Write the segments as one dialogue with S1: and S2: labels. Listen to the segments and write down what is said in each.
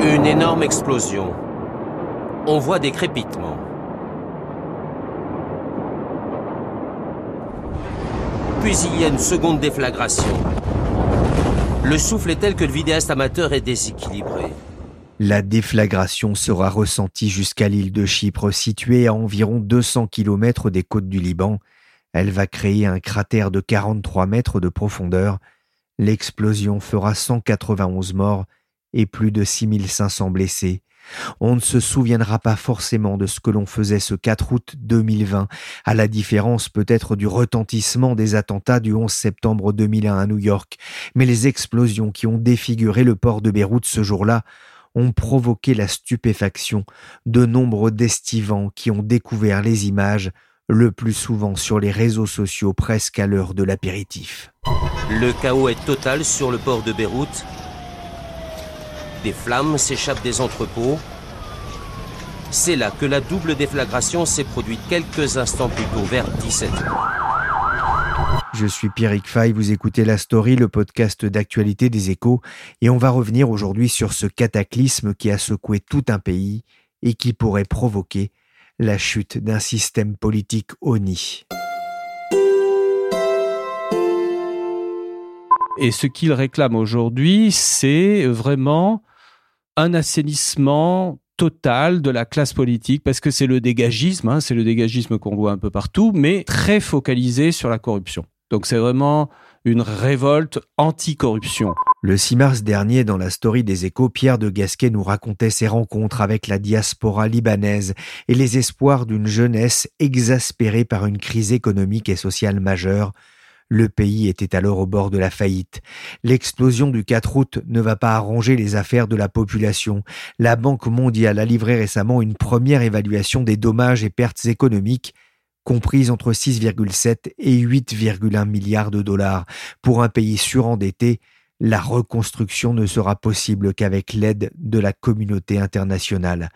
S1: Une énorme explosion. On voit des crépitements. Puis il y a une seconde déflagration. Le souffle est tel que le vidéaste amateur est déséquilibré.
S2: La déflagration sera ressentie jusqu'à l'île de Chypre, située à environ 200 km des côtes du Liban. Elle va créer un cratère de 43 mètres de profondeur. L'explosion fera 191 morts et plus de 6500 blessés. On ne se souviendra pas forcément de ce que l'on faisait ce 4 août 2020, à la différence peut-être du retentissement des attentats du 11 septembre 2001 à New York, mais les explosions qui ont défiguré le port de Beyrouth ce jour-là ont provoqué la stupéfaction de nombreux d'estivants qui ont découvert les images, le plus souvent sur les réseaux sociaux presque à l'heure de l'apéritif.
S1: Le chaos est total sur le port de Beyrouth des flammes s'échappent des entrepôts. C'est là que la double déflagration s'est produite quelques instants plus tôt, vers 17
S2: Je suis Pierrick Fay, vous écoutez La Story, le podcast d'actualité des échos, et on va revenir aujourd'hui sur ce cataclysme qui a secoué tout un pays et qui pourrait provoquer la chute d'un système politique honni.
S3: Et ce qu'il réclame aujourd'hui, c'est vraiment un assainissement total de la classe politique parce que c'est le dégagisme, hein, c'est le dégagisme qu'on voit un peu partout, mais très focalisé sur la corruption. Donc c'est vraiment une révolte anti-corruption.
S2: Le 6 mars dernier, dans la story des échos, Pierre de Gasquet nous racontait ses rencontres avec la diaspora libanaise et les espoirs d'une jeunesse exaspérée par une crise économique et sociale majeure le pays était alors au bord de la faillite. L'explosion du 4 août ne va pas arranger les affaires de la population. La Banque mondiale a livré récemment une première évaluation des dommages et pertes économiques comprises entre 6,7 et 8,1 milliards de dollars. Pour un pays surendetté, la reconstruction ne sera possible qu'avec l'aide de la communauté internationale.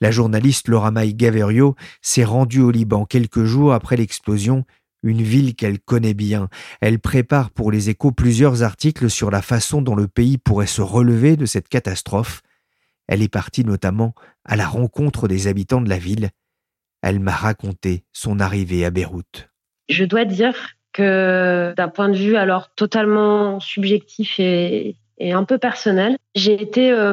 S2: La journaliste Laura May Gaverio s'est rendue au Liban quelques jours après l'explosion une ville qu'elle connaît bien. Elle prépare pour les échos plusieurs articles sur la façon dont le pays pourrait se relever de cette catastrophe. Elle est partie notamment à la rencontre des habitants de la ville. Elle m'a raconté son arrivée à Beyrouth.
S4: Je dois dire que d'un point de vue alors totalement subjectif et, un peu personnel, j'ai été euh,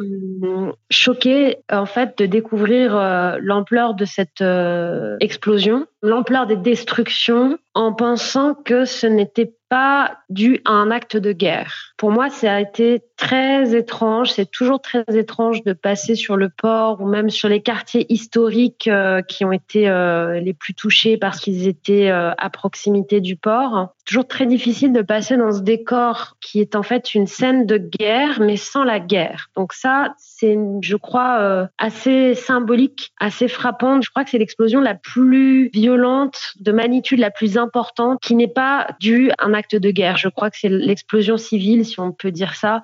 S4: choquée en fait de découvrir euh, l'ampleur de cette euh, explosion, l'ampleur des destructions, en pensant que ce n'était pas dû à un acte de guerre. Pour moi, ça a été très étrange. C'est toujours très étrange de passer sur le port ou même sur les quartiers historiques euh, qui ont été euh, les plus touchés parce qu'ils étaient euh, à proximité du port. Toujours très difficile de passer dans ce décor qui est en fait une scène de guerre, mais sans la guerre. Donc ça, c'est, je crois, assez symbolique, assez frappante. Je crois que c'est l'explosion la plus violente, de magnitude la plus importante, qui n'est pas due à un acte de guerre. Je crois que c'est l'explosion civile, si on peut dire ça,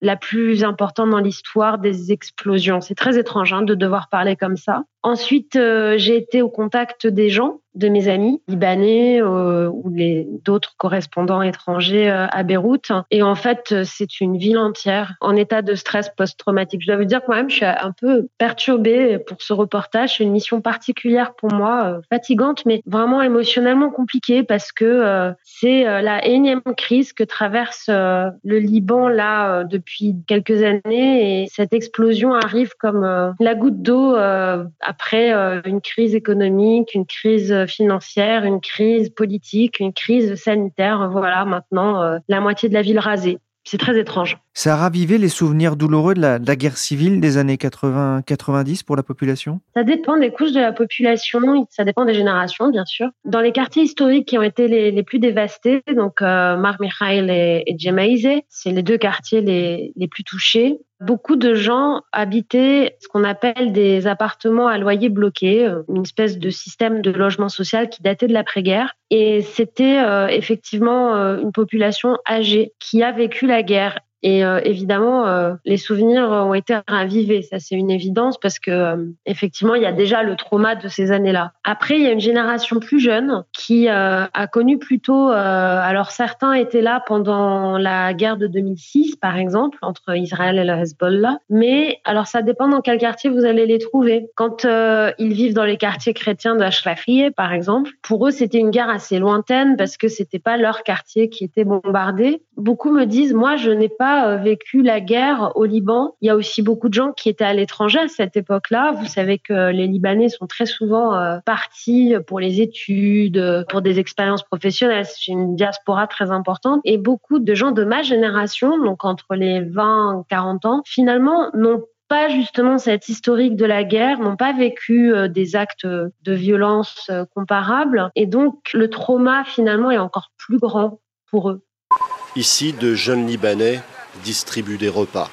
S4: la plus importante dans l'histoire des explosions. C'est très étrange hein, de devoir parler comme ça. Ensuite, euh, j'ai été au contact des gens, de mes amis libanais euh, ou les d'autres correspondants étrangers euh, à Beyrouth. Et en fait, c'est une ville entière en état de stress post-traumatique. Je dois vous dire que moi-même, je suis un peu perturbée pour ce reportage. C'est une mission particulière pour moi, fatigante, mais vraiment émotionnellement compliquée parce que c'est la énième crise que traverse le Liban là depuis quelques années et cette explosion arrive comme la goutte d'eau après euh, une crise économique, une crise financière, une crise politique, une crise sanitaire. Voilà, maintenant, euh, la moitié de la ville rasée. C'est très étrange.
S2: Ça a ravivé les souvenirs douloureux de la, guerre civile des années 80-90 pour la population?
S4: Ça dépend des couches de la population, ça dépend des générations, bien sûr. Dans les quartiers historiques qui ont été les, plus dévastés, donc euh, Mar Mikhail et, et c'est les deux quartiers les, les plus touchés. Beaucoup de gens habitaient ce qu'on appelle des appartements à loyer bloqué, euh, une espèce de système de logement social qui datait de l'après-guerre. Et c'était euh, effectivement euh, une population âgée qui a vécu la guerre et euh, évidemment, euh, les souvenirs ont été ravivés. Ça, c'est une évidence parce que euh, effectivement, il y a déjà le trauma de ces années-là. Après, il y a une génération plus jeune qui a connu plutôt. alors, certains étaient là pendant la guerre de 2006, par exemple, entre Israël et le Hezbollah. Mais alors, ça dépend dans quel quartier vous allez les trouver. Quand ils vivent dans les quartiers chrétiens de Ashrafiyeh, par exemple, pour eux, c'était une guerre assez lointaine parce que c'était pas leur quartier qui était bombardé. Beaucoup me disent, moi, je n'ai pas euh, vécu la guerre au Liban. Il y a aussi beaucoup de gens qui étaient à l'étranger à cette époque-là. Vous savez que les Libanais sont très souvent euh, partis pour les études, pour des expériences professionnelles. C'est une diaspora très importante. Et beaucoup de gens de ma génération, donc entre les 20 et 40 ans, finalement n'ont pas justement cette historique de la guerre, n'ont pas vécu euh, des actes de violence comparables. Et donc, le trauma, finalement, est encore plus grand pour eux.
S5: Ici, de jeunes Libanais distribue des repas.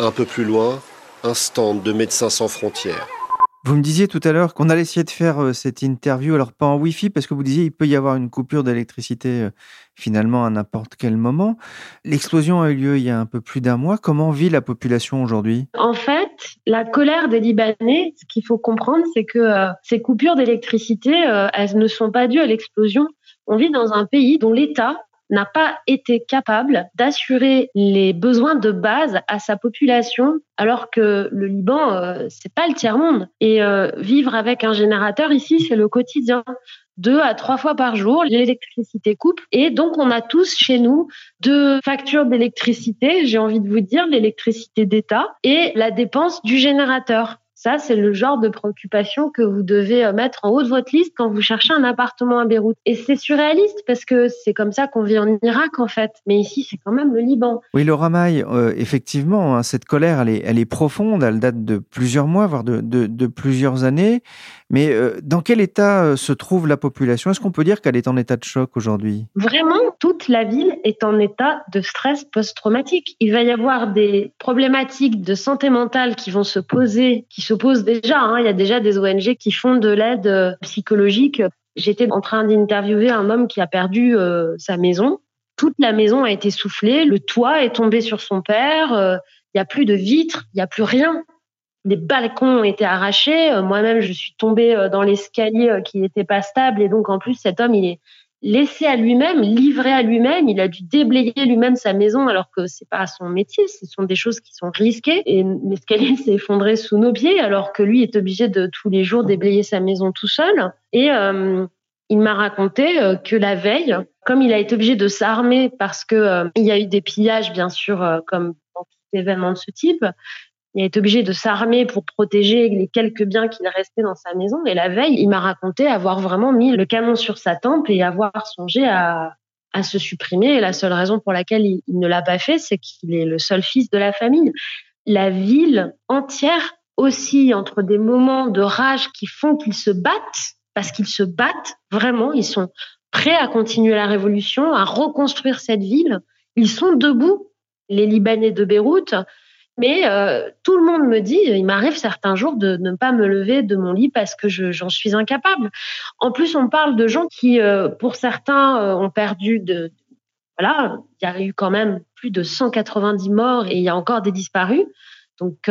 S5: Un peu plus loin, un stand de Médecins sans frontières.
S2: Vous me disiez tout à l'heure qu'on allait essayer de faire euh, cette interview, alors pas en Wi-Fi, parce que vous disiez il peut y avoir une coupure d'électricité euh, finalement à n'importe quel moment. L'explosion a eu lieu il y a un peu plus d'un mois. Comment vit la population aujourd'hui?
S4: En fait, la colère des Libanais, ce qu'il faut comprendre, c'est que euh, ces coupures d'électricité, elles ne sont pas dues à l'explosion. On vit dans un pays dont l'État n'a pas été capable d'assurer les besoins de base à sa population, alors que le Liban, euh, c'est pas le tiers monde. Et euh, vivre avec un générateur ici, c'est le quotidien. Deux à trois fois par jour, l'électricité coupe. Et donc, on a tous chez nous deux factures d'électricité, j'ai envie de vous dire, l'électricité d'État et la dépense du générateur. Ça, c'est le genre de préoccupation que vous devez euh, mettre en haut de votre liste quand vous cherchez un appartement à Beyrouth. Et c'est surréaliste parce que c'est comme ça qu'on vit en Irak, en fait. Mais ici, c'est quand même le Liban.
S2: Oui, Laura Maille, euh, effectivement, hein, cette colère, elle est, profonde. Elle date de plusieurs mois, voire de plusieurs années. Mais euh, dans quel état se trouve la population? Est-ce qu'on peut dire qu'elle est en état de choc aujourd'hui?
S4: Vraiment, toute la ville est en état de stress post-traumatique. Il va y avoir des problématiques de santé mentale qui vont se poser, qui se posent déjà. Hein. Il y a déjà des ONG qui font de l'aide euh, psychologique. J'étais en train d'interviewer un homme qui a perdu euh, sa maison. Toute la maison a été soufflée, le toit est tombé sur son père, euh, il n'y a plus de vitres, il n'y a plus rien. Les balcons ont été arrachés. Moi-même, je suis tombée dans l'escalier qui n'était pas stable. Et donc, en plus, cet homme, il est, laissé à lui-même, livré à lui-même. Il a dû déblayer lui-même sa maison alors que c'est pas son métier. Ce sont des choses qui sont risquées. Et l'escalier s'est effondré sous nos pieds alors que lui est obligé de tous les jours déblayer sa maison tout seul. Et euh, il m'a raconté euh, que la veille, comme il a été obligé de s'armer parce que euh, il y a eu des pillages, bien sûr, comme dans tout événement de ce type, il est obligé de s'armer pour protéger les quelques biens qu'il restait dans sa maison. Et la veille, il m'a raconté avoir vraiment mis le canon sur sa tempe et avoir songé à, à se supprimer. Et la seule raison pour laquelle il, ne l'a pas fait, c'est qu'il est le seul fils de la famille. La ville entière aussi entre des moments de rage qui font qu'ils se battent, parce qu'ils se battent vraiment, ils sont prêts à continuer la révolution, à reconstruire cette ville. Ils sont debout. Les Libanais de Beyrouth, mais euh, tout le monde me dit, il m'arrive certains jours de ne pas me lever de mon lit parce que j'en suis incapable. En plus, on parle de gens qui, euh, pour certains, euh, ont perdu de, voilà, il y a eu quand même plus de 190 morts et il y a encore des disparus. Donc,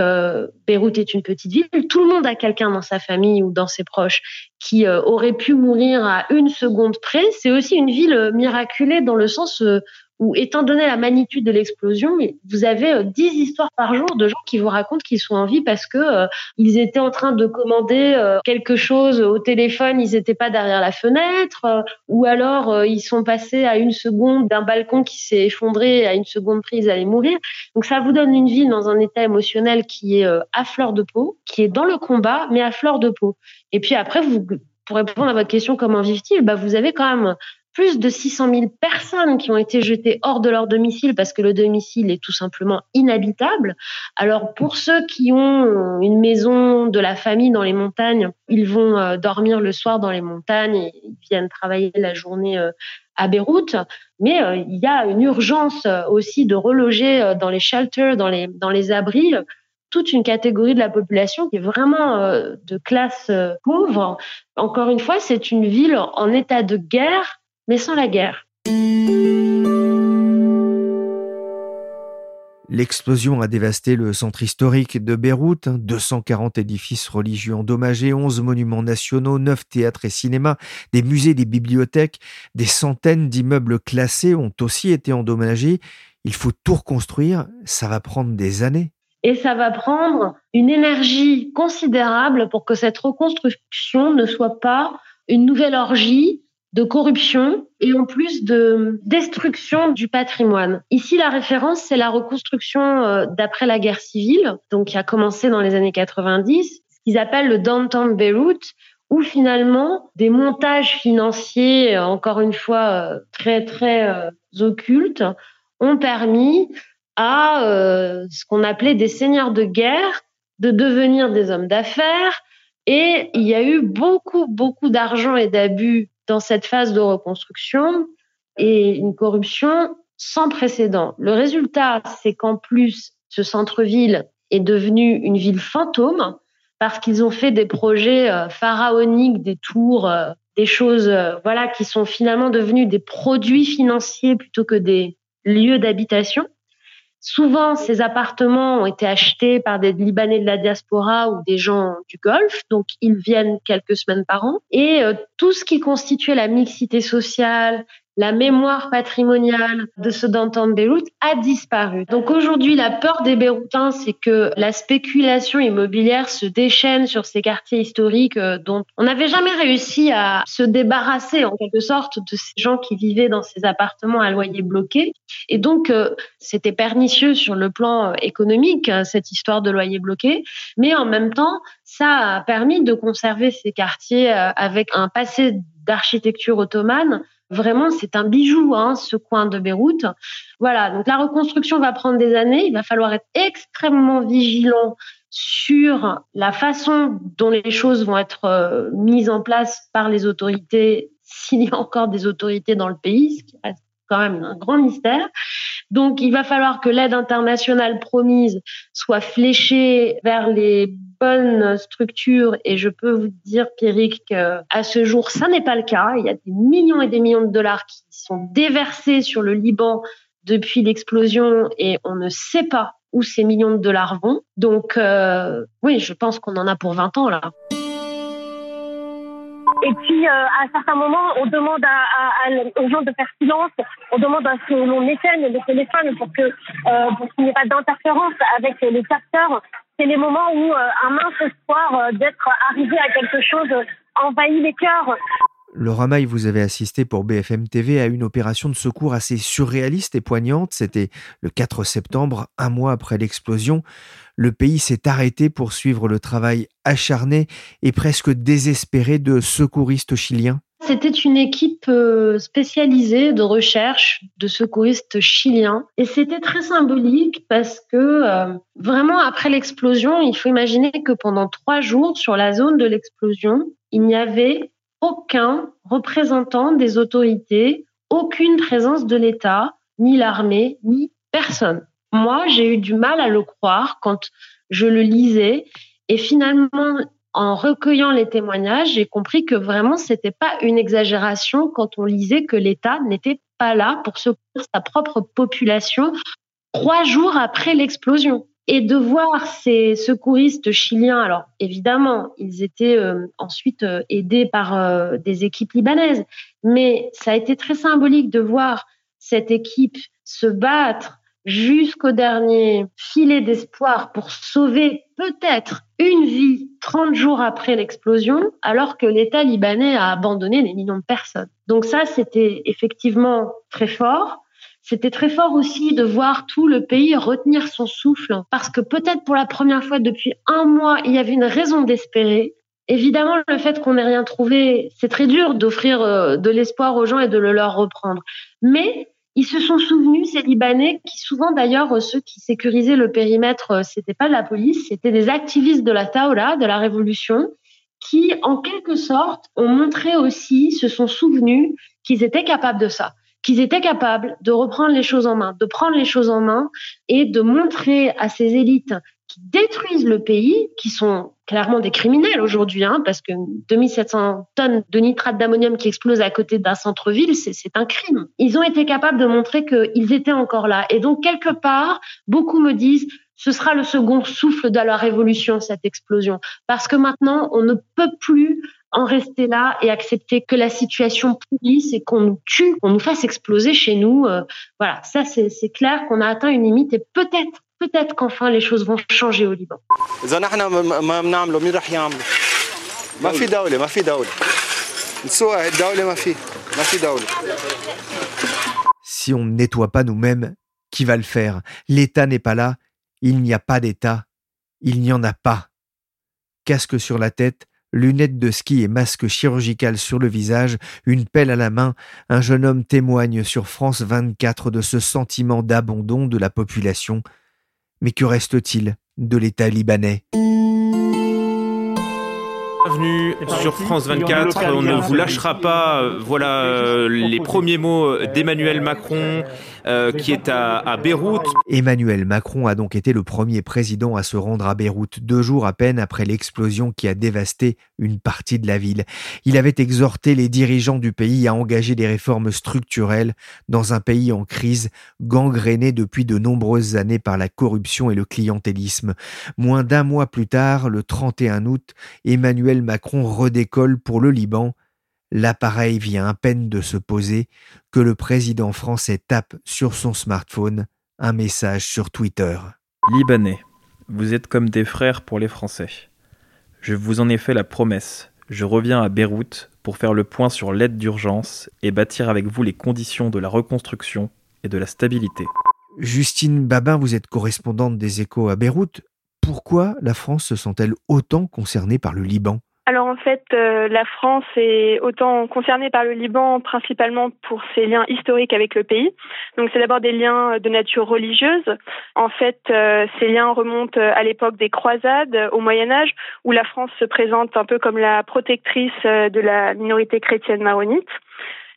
S4: Beyrouth est une petite ville. Tout le monde a quelqu'un dans sa famille ou dans ses proches qui aurait pu mourir à une seconde près. C'est aussi une ville miraculée dans le sens où, étant donné la magnitude de l'explosion, vous avez 10 euh, histoires par jour de gens qui vous racontent qu'ils sont en vie parce que euh, ils étaient en train de commander euh, quelque chose au téléphone, ils n'étaient pas derrière la fenêtre, ou alors ils sont passés à une seconde d'un balcon qui s'est effondré, à une seconde prise, ils allaient mourir. Donc ça vous donne une ville dans un état émotionnel qui est à fleur de peau, qui est dans le combat, mais à fleur de peau. Et puis après, vous, pour répondre à votre question, comment vivent-ils? Bah, Vous avez quand même plus de 600 000 personnes qui ont été jetées hors de leur domicile parce que le domicile est tout simplement inhabitable. Alors pour ceux qui ont une maison de la famille dans les montagnes, ils vont euh, dormir le soir dans les montagnes et ils viennent travailler la journée euh, à Beyrouth. Mais euh, il y a une urgence aussi de reloger dans les shelters, dans les, dans les abris, toute une catégorie de la population qui est vraiment de classe pauvre. Encore une fois, c'est une ville en état de guerre mais sans la guerre.
S2: L'explosion a dévasté le centre historique de Beyrouth, 240 édifices religieux endommagés, 11 monuments nationaux, 9 théâtres et cinémas, des musées, des bibliothèques, des centaines d'immeubles classés ont aussi été endommagés. Il faut tout reconstruire, ça va prendre des années.
S4: Et ça va prendre une énergie considérable pour que cette reconstruction ne soit pas une nouvelle orgie de corruption et en plus de destruction du patrimoine. Ici, la référence, c'est la reconstruction euh, d'après la guerre civile, donc qui a commencé dans les années 90, ce qu'ils appellent le downtown Beirut, où finalement des montages financiers, euh, encore une fois euh, très très occultes, ont permis à ce qu'on appelait des seigneurs de guerre de devenir des hommes d'affaires. Et il y a eu beaucoup, beaucoup d'argent et d'abus dans cette phase de reconstruction et une corruption sans précédent. Le résultat, c'est qu'en plus, ce centre-ville est devenu une ville fantôme parce qu'ils ont fait des projets euh, pharaoniques, des tours, euh, des choses euh, voilà qui sont finalement devenus des produits financiers plutôt que des lieux d'habitation. Souvent, ces appartements ont été achetés par des Libanais de la diaspora ou des gens du Golfe, donc ils viennent quelques semaines par an. Et euh, tout ce qui constituait la mixité sociale, la mémoire patrimoniale de ce d'entendre Beyrouth a disparu. Donc aujourd'hui, la peur des Beyrouthins, c'est que la spéculation immobilière se déchaîne sur ces quartiers historiques euh, dont on n'avait jamais réussi à se débarrasser en quelque sorte de ces gens qui vivaient dans ces appartements à loyer bloqué. Et donc, euh, c'était pernicieux sur le plan euh, économique, cette histoire de loyer bloqué, mais en même temps, ça a permis de conserver ces quartiers avec un passé d'architecture ottomane Vraiment, c'est un bijou, hein, ce coin de Beyrouth. Voilà, donc la reconstruction va prendre des années. Il va falloir être extrêmement vigilant sur la façon dont les choses vont être euh, mises en place par les autorités, s'il y a encore des autorités dans le pays, ce qui reste quand même un grand mystère. Donc, il va falloir que l'aide internationale promise soit fléchée vers les bonnes structures. Et je peux vous dire, Pierrick, qu'à ce jour, ça n'est pas le cas. Il y a des millions et des millions de dollars qui sont déversés sur le Liban depuis l'explosion et on ne sait pas où ces millions de dollars vont. Donc, euh, oui, je pense qu'on en a pour 20 ans là.
S6: Et puis, euh, à un certain moment, on demande à, aux gens de faire silence. On demande à ce que l'on éteigne les téléphones pour que euh, pour qu'il n'y ait pas d'interférence avec les capteurs. C'est les moments où euh, un mince espoir d'être arrivé à quelque chose envahit les cœurs.
S2: Laura Maille, vous avez assisté pour BFM TV à une opération de secours assez surréaliste et poignante. C'était le 4 septembre, un mois après l'explosion. Le pays s'est arrêté pour suivre le travail acharné et presque désespéré de secouristes chiliens.
S4: C'était une équipe euh, spécialisée de recherche de secouristes chiliens et c'était très symbolique parce que euh, vraiment après l'explosion, il faut imaginer que pendant trois jours sur la zone de l'explosion, il n'y avait aucun représentant des autorités, aucune présence de l'État, ni l'armée, ni personne. Moi, j'ai eu du mal à le croire quand je le lisais et finalement, en recueillant les témoignages, j'ai compris que vraiment, c'était pas une exagération quand on lisait que l'État n'était pas là pour secourir sa propre population trois jours après l'explosion. Et de voir ces secouristes chiliens, alors évidemment, ils étaient euh, ensuite euh, aidés par euh, des équipes libanaises, mais ça a été très symbolique de voir cette équipe se battre jusqu'au dernier filet d'espoir pour sauver peut-être une vie 30 jours après l'explosion, alors que l'État libanais a abandonné des millions de personnes. Donc ça, c'était effectivement très fort. C'était très fort aussi de voir tout le pays retenir son souffle, parce que peut-être pour la première fois depuis un mois, il y avait une raison d'espérer. Évidemment, le fait qu'on n'ait rien trouvé, c'est très dur d'offrir euh, de l'espoir aux gens et de le leur reprendre. Mais ils se sont souvenus, ces Libanais, qui souvent d'ailleurs, ceux qui sécurisaient le périmètre, euh, c'était pas la police, c'était des activistes de la Taola, de la révolution, qui, en quelque sorte, ont montré aussi, se sont souvenus qu'ils étaient capables de ça qu'ils étaient capables de reprendre les choses en main, de prendre les choses en main et de montrer à ces élites qui détruisent le pays, qui sont clairement des criminels aujourd'hui, hein, parce que 2700 tonnes de nitrate d'ammonium qui explosent à côté d'un centre-ville, c'est un crime. Ils ont été capables de montrer qu'ils étaient encore là. Et donc, quelque part, beaucoup me disent, ce sera le second souffle de la révolution, cette explosion. Parce que maintenant, on ne peut plus en rester là et accepter que la situation pourrisse et qu'on nous tue, qu'on nous fasse exploser chez nous. Euh, voilà, ça c'est clair qu'on a atteint une limite et peut-être, peut-être qu'enfin les choses vont changer au Liban.
S2: Si on ne nettoie pas nous-mêmes, qui va le faire? L'État n'est pas là, il n'y a pas d'État, il n'y en a pas. Casque sur la tête, lunettes de ski et masque chirurgical sur le visage, une pelle à la main, un jeune homme témoigne sur France 24 de ce sentiment d'abandon de la population. Mais que reste-t-il de l'État libanais?
S7: Bienvenue sur France 24. On ne vous lâchera pas. Voilà euh, les premiers mots d'Emmanuel Macron euh, qui est à, à, Beyrouth.
S2: Emmanuel Macron a donc été le premier président à se rendre à Beyrouth deux jours à peine après l'explosion qui a dévasté une partie de la ville. Il avait exhorté les dirigeants du pays à engager des réformes structurelles dans un pays en crise, gangréné depuis de nombreuses années par la corruption et le clientélisme. Moins d'un mois plus tard, le 31 août, Emmanuel Macron redécolle pour le Liban L'appareil vient à peine de se poser que le président français tape sur son smartphone un message sur Twitter.
S8: Libanais, vous êtes comme des frères pour les Français. Je vous en ai fait la promesse. Je reviens à Beyrouth pour faire le point sur l'aide d'urgence et bâtir avec vous les conditions de la reconstruction et de la stabilité.
S2: Justine Babin, vous êtes correspondante des échos à Beyrouth. Pourquoi la France se sent-elle autant concernée par le Liban?
S9: Alors en fait, euh, la France est autant concernée par le Liban principalement pour ses liens historiques avec le pays. Donc c'est d'abord des liens de nature religieuse. En fait, euh, ces liens remontent à l'époque des croisades au Moyen Âge, où la France se présente un peu comme la protectrice euh, de la minorité chrétienne maronite.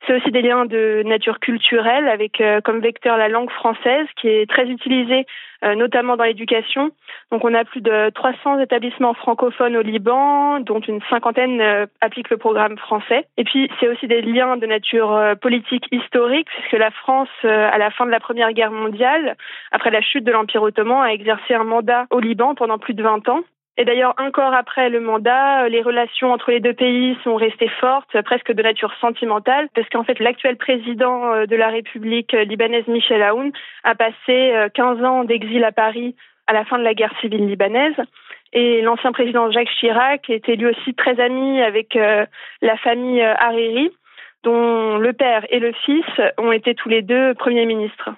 S9: C'est aussi des liens de nature culturelle avec euh, comme vecteur la langue française qui est très utilisée euh, notamment dans l'éducation. Donc on a plus de 300 établissements francophones au Liban dont une cinquantaine euh, appliquent le programme français. Et puis c'est aussi des liens de nature politique historique puisque la France à la fin de la Première Guerre mondiale après la chute de l'Empire ottoman a exercé un mandat au Liban pendant plus de 20 ans. Et d'ailleurs, encore après le mandat, les relations entre les deux pays sont restées fortes, presque de nature sentimentale, parce qu'en fait, l'actuel président euh, de la République libanaise, Michel Aoun, a passé 15 euh, ans d'exil à Paris à la fin de la guerre civile libanaise. Et l'ancien président Jacques Chirac était lui aussi très ami avec euh, la famille Hariri, dont le père et le fils ont été tous les deux premiers ministres.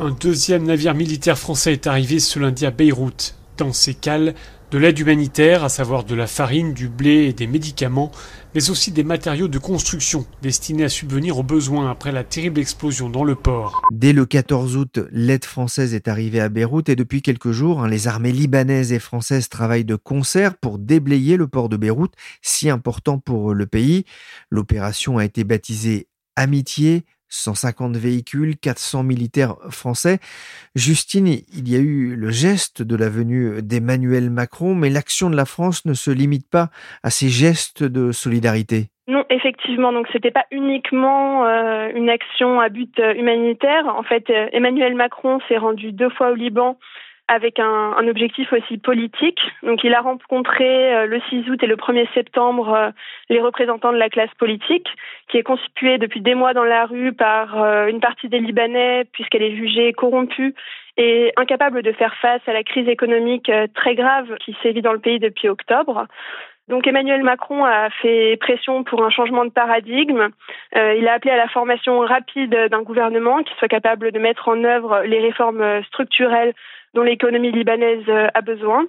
S10: Un deuxième navire militaire français est arrivé ce lundi à Beyrouth. Dans ces cales, de l'aide humanitaire, à savoir de la farine, du blé et des médicaments, mais aussi des matériaux de construction destinés à subvenir aux besoins après la terrible explosion dans le port.
S2: Dès le 14 août, l'aide française est arrivée à Beyrouth et depuis quelques jours, hein, les armées libanaises et françaises travaillent de concert pour déblayer le port de Beyrouth, si important pour le pays. L'opération a été baptisée Amitié, 150 véhicules, 400 militaires français. Justine, il y a eu le geste de la venue d'Emmanuel Macron, mais l'action de la France ne se limite pas à ces gestes de solidarité.
S9: Non, effectivement. Donc, c'était pas uniquement euh, une action à but euh, humanitaire. En fait, euh, Emmanuel Macron s'est rendu deux fois au Liban avec un, objectif aussi politique. Donc, il a rencontré le 6 août et le 1er septembre les représentants de la classe politique, qui est constituée depuis des mois dans la rue par une partie des Libanais, puisqu'elle est jugée corrompue et incapable de faire face à la crise économique très grave qui sévit dans le pays depuis octobre. Donc Emmanuel Macron a fait pression pour un changement de paradigme. Euh, il a appelé à la formation rapide d'un gouvernement qui soit capable de mettre en œuvre les réformes structurelles dont l'économie libanaise a besoin.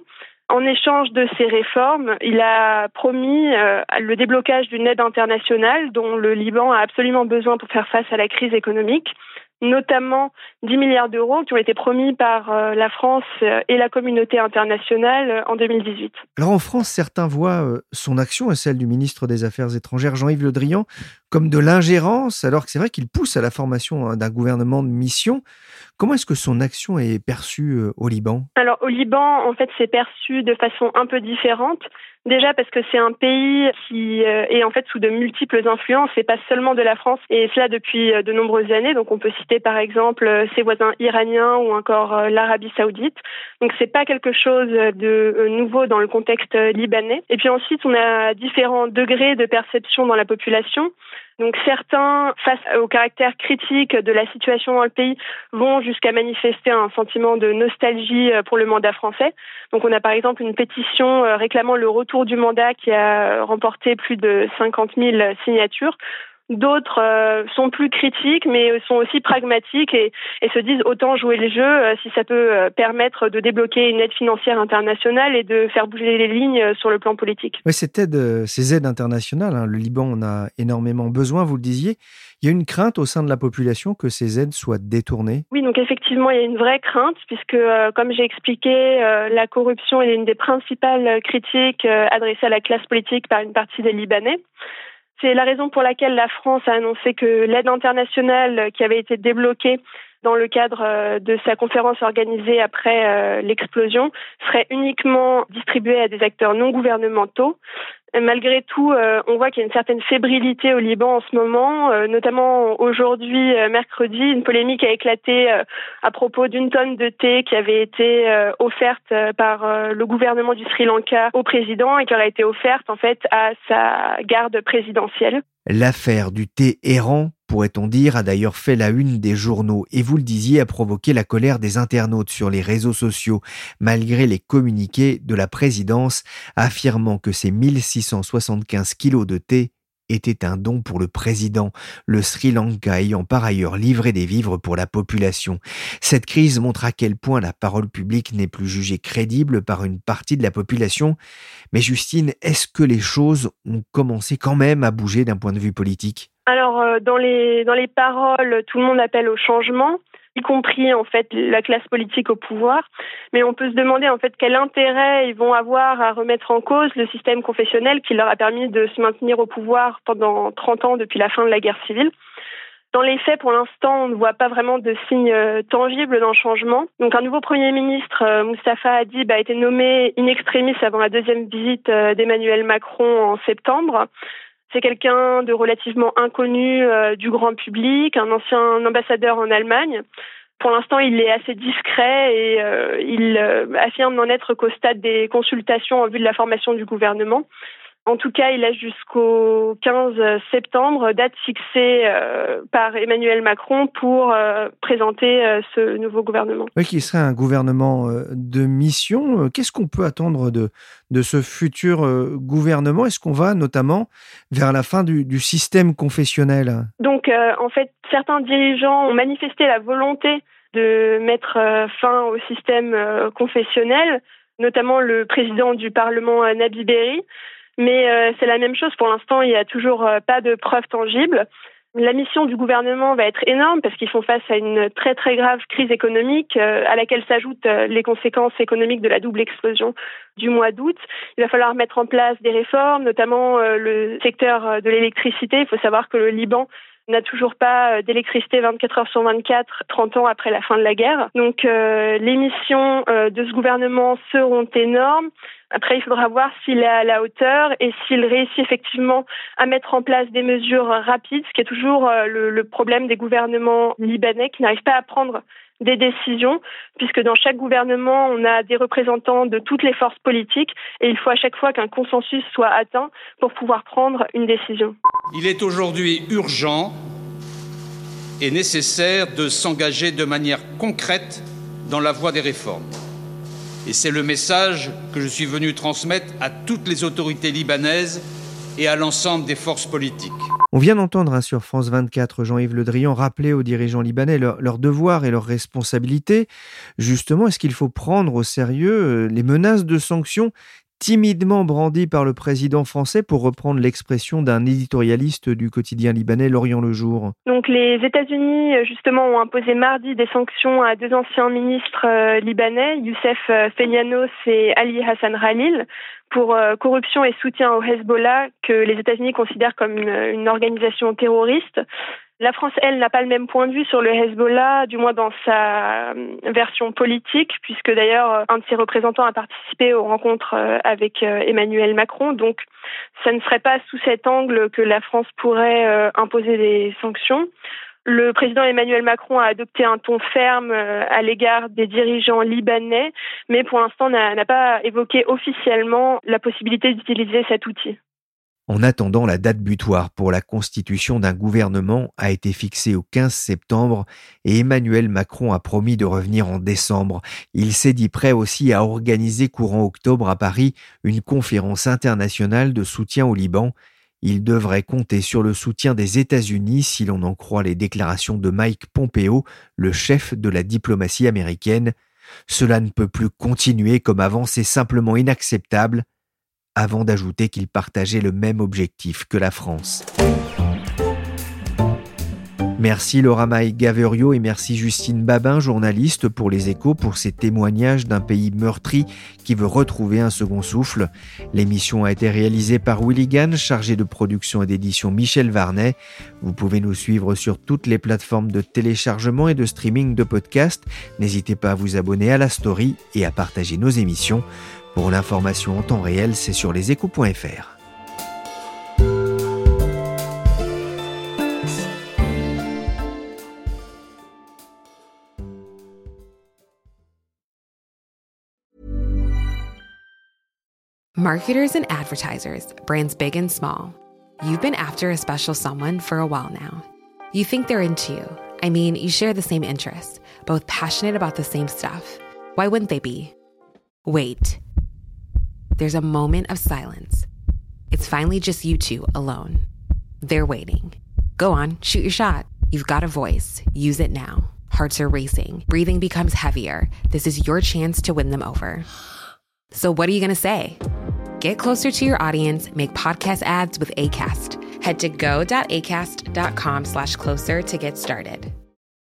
S9: En échange de ces réformes, il a promis euh, le déblocage d'une aide internationale dont le Liban a absolument besoin pour faire face à la crise économique notamment 10 milliards d'euros qui ont été promis par euh, la France euh, et la communauté internationale euh, en 2018.
S2: Alors en France, certains voient son action et celle du ministre des Affaires étrangères Jean-Yves Le Drian comme de l'ingérence, alors que c'est vrai qu'il pousse à la formation hein, d'un gouvernement de mission. Comment est-ce que son action est perçue au Liban?
S9: Alors au Liban, en fait, c'est perçu de façon un peu différente. Déjà parce que c'est un pays qui euh, est en fait sous de multiples influences et pas seulement de la France et cela depuis euh, de nombreuses années. Donc on peut citer par exemple euh, ses voisins iraniens ou encore l'Arabie Saoudite. Donc c'est pas quelque chose de nouveau dans le contexte libanais. Et puis ensuite on a différents degrés de perception dans la population. Donc certains, face au caractère critique de la situation dans le pays, vont jusqu'à manifester un sentiment de nostalgie euh, pour le mandat français. Donc on a par exemple une pétition euh, réclamant le retour du mandat qui a remporté plus de 50 000 signatures. D'autres euh, sont plus critiques, mais sont aussi pragmatiques et, se disent autant jouer le jeu euh, si ça peut euh, permettre de débloquer une aide financière internationale et de faire bouger les lignes sur le plan politique.
S2: Oui, cette aide, ces aides internationales, hein, le Liban en a énormément besoin, vous le disiez. Il y a une crainte au sein de la population que ces aides soient détournées?
S9: Oui, donc effectivement, il y a une vraie crainte, puisque, comme j'ai expliqué, la corruption est une des principales critiques adressées à la classe politique par une partie des Libanais. C'est la raison pour laquelle la France a annoncé que l'aide internationale qui avait été débloquée dans le cadre euh, de sa conférence organisée après euh, l'explosion serait uniquement distribuée à des acteurs non gouvernementaux. Malgré tout, euh, on voit qu'il y a une certaine fébrilité au Liban en ce moment, notamment aujourd'hui, mercredi, une polémique a éclaté à propos d'une tonne de thé qui avait été offerte par le gouvernement du Sri Lanka au président et qui aurait été offerte en fait à sa garde présidentielle.
S2: L'affaire du thé errant, pourrait-on dire, a d'ailleurs fait la une des journaux et vous le disiez, a provoqué la colère des internautes sur les réseaux sociaux, malgré les communiqués de la présidence affirmant que ces 1675 kilos de thé était un don pour le président, le Sri Lanka ayant par ailleurs livré des vivres pour la population. Cette crise montre à quel point la parole publique n'est plus jugée crédible par une partie de la population. Mais Justine, est-ce que les choses ont commencé quand même à bouger d'un point de vue politique?
S9: Alors, euh, dans les, dans les paroles, tout le monde appelle au changement y compris en fait la classe politique au pouvoir. Mais on peut se demander en fait quel intérêt ils vont avoir à remettre en cause le système confessionnel qui leur a permis de se maintenir au pouvoir pendant 30 ans depuis la fin de la guerre civile. Dans les faits, pour l'instant, on ne voit pas vraiment de signes euh, tangibles d'un changement. Donc, un nouveau Premier ministre, euh, Moustapha Hadib, a été nommé in extremis avant la deuxième visite euh, d'Emmanuel Macron en septembre. C'est quelqu'un de relativement inconnu euh, du grand public, un ancien ambassadeur en Allemagne. Pour l'instant, il est assez discret et euh, il euh, affirme n'en être qu'au stade des consultations en vue de la formation du gouvernement. En tout cas, il a jusqu'au 15 septembre, date fixée euh, par Emmanuel Macron pour euh, présenter euh, ce nouveau gouvernement.
S2: Oui, qui serait un gouvernement de mission. Qu'est-ce qu'on peut attendre de, de ce futur gouvernement? Est-ce qu'on va notamment vers la fin du, du système confessionnel?
S9: Donc, en fait, certains dirigeants ont manifesté la volonté de mettre fin au système confessionnel, notamment le président du Parlement, Nabi Berri. Mais euh, c'est la même chose. Pour l'instant, il n'y a toujours euh, pas de preuves tangibles. La mission du gouvernement va être énorme parce qu'ils font face à une très très grave crise économique euh, à laquelle s'ajoutent les conséquences économiques de la double explosion du mois d'août. Il va falloir mettre en place des réformes, notamment le secteur de l'électricité. Il faut savoir que le Liban n'a toujours pas d'électricité 24 heures sur 24, 30 ans après la fin de la guerre. Donc les missions de ce gouvernement seront énormes. Après, il faudra voir s'il est à la hauteur et s'il réussit effectivement à mettre en place des mesures rapides, ce qui est toujours euh, le problème des gouvernements libanais qui n'arrivent pas à prendre des décisions, puisque dans chaque gouvernement, on a des représentants de toutes les forces politiques et il faut à chaque fois qu'un consensus soit atteint pour pouvoir prendre une décision.
S11: Il est aujourd'hui urgent et nécessaire de s'engager de manière concrète dans la voie des réformes. Et c'est le message que je suis venu transmettre à toutes les autorités libanaises et à l'ensemble des forces politiques.
S2: On vient d'entendre hein, sur France 24 Jean-Yves Le Drian rappeler aux dirigeants libanais leurs leur devoirs et leurs responsabilités. Justement, est-ce qu'il faut prendre au sérieux euh, les menaces de sanctions timidement brandies par le président français, pour reprendre l'expression d'un éditorialiste du quotidien libanais L'Orient le Jour
S9: Donc les États-Unis, euh, justement, ont imposé mardi des sanctions à deux anciens ministres euh, libanais, Youssef Felianos et Ali Hassan Khalil, pour euh, corruption et soutien au Hezbollah que les États-Unis considèrent comme une, organisation terroriste. La France, elle, n'a pas le même point de vue sur le Hezbollah, du moins dans sa euh, version politique, puisque d'ailleurs un de ses représentants a participé aux rencontres euh, avec Emmanuel Macron. Donc, ça ne serait pas sous cet angle que la France pourrait imposer des sanctions. Le président Emmanuel Macron a adopté un ton ferme euh, à l'égard des dirigeants libanais, mais pour l'instant n'a pas évoqué officiellement la possibilité d'utiliser cet outil.
S2: En attendant, la date butoir pour la constitution d'un gouvernement a été fixée au 15 septembre et Emmanuel Macron a promis de revenir en décembre. Il s'est dit prêt aussi à organiser courant octobre à Paris une conférence internationale de soutien au Liban il devrait compter sur le soutien des États-Unis si l'on en croit les déclarations de Mike Pompeo, le chef de la diplomatie américaine. Cela ne peut plus continuer comme avant, c'est simplement inacceptable, avant d'ajouter qu'il partageait le même objectif que la France. Merci Laura Maï Gaverio et merci Justine Babin, journaliste pour Les Échos, pour ces témoignages d'un pays meurtri qui veut retrouver un second souffle. L'émission a été réalisée par Willy Gann, chargé de production et d'édition Michel Varnet. Vous pouvez nous suivre sur toutes les plateformes de téléchargement et de streaming de podcasts. N'hésitez pas à vous abonner à la story et à partager nos émissions. Pour l'information en temps réel, c'est sur leséchos.fr.
S12: Marketers and advertisers, brands big and small. You've been after a special someone for a while now. You think they're into you. I mean, you share the same interests, both passionate about the same stuff. Why wouldn't they be? Wait. There's a moment of silence. It's finally just you two alone. They're waiting. Go on, shoot your shot. You've got a voice. Use it now. Hearts are racing. Breathing becomes heavier. This is your chance to win them over. So, what are you going to say? Get closer to your audience, make podcast ads with ACAST. Head to go.acast.com slash closer to get started.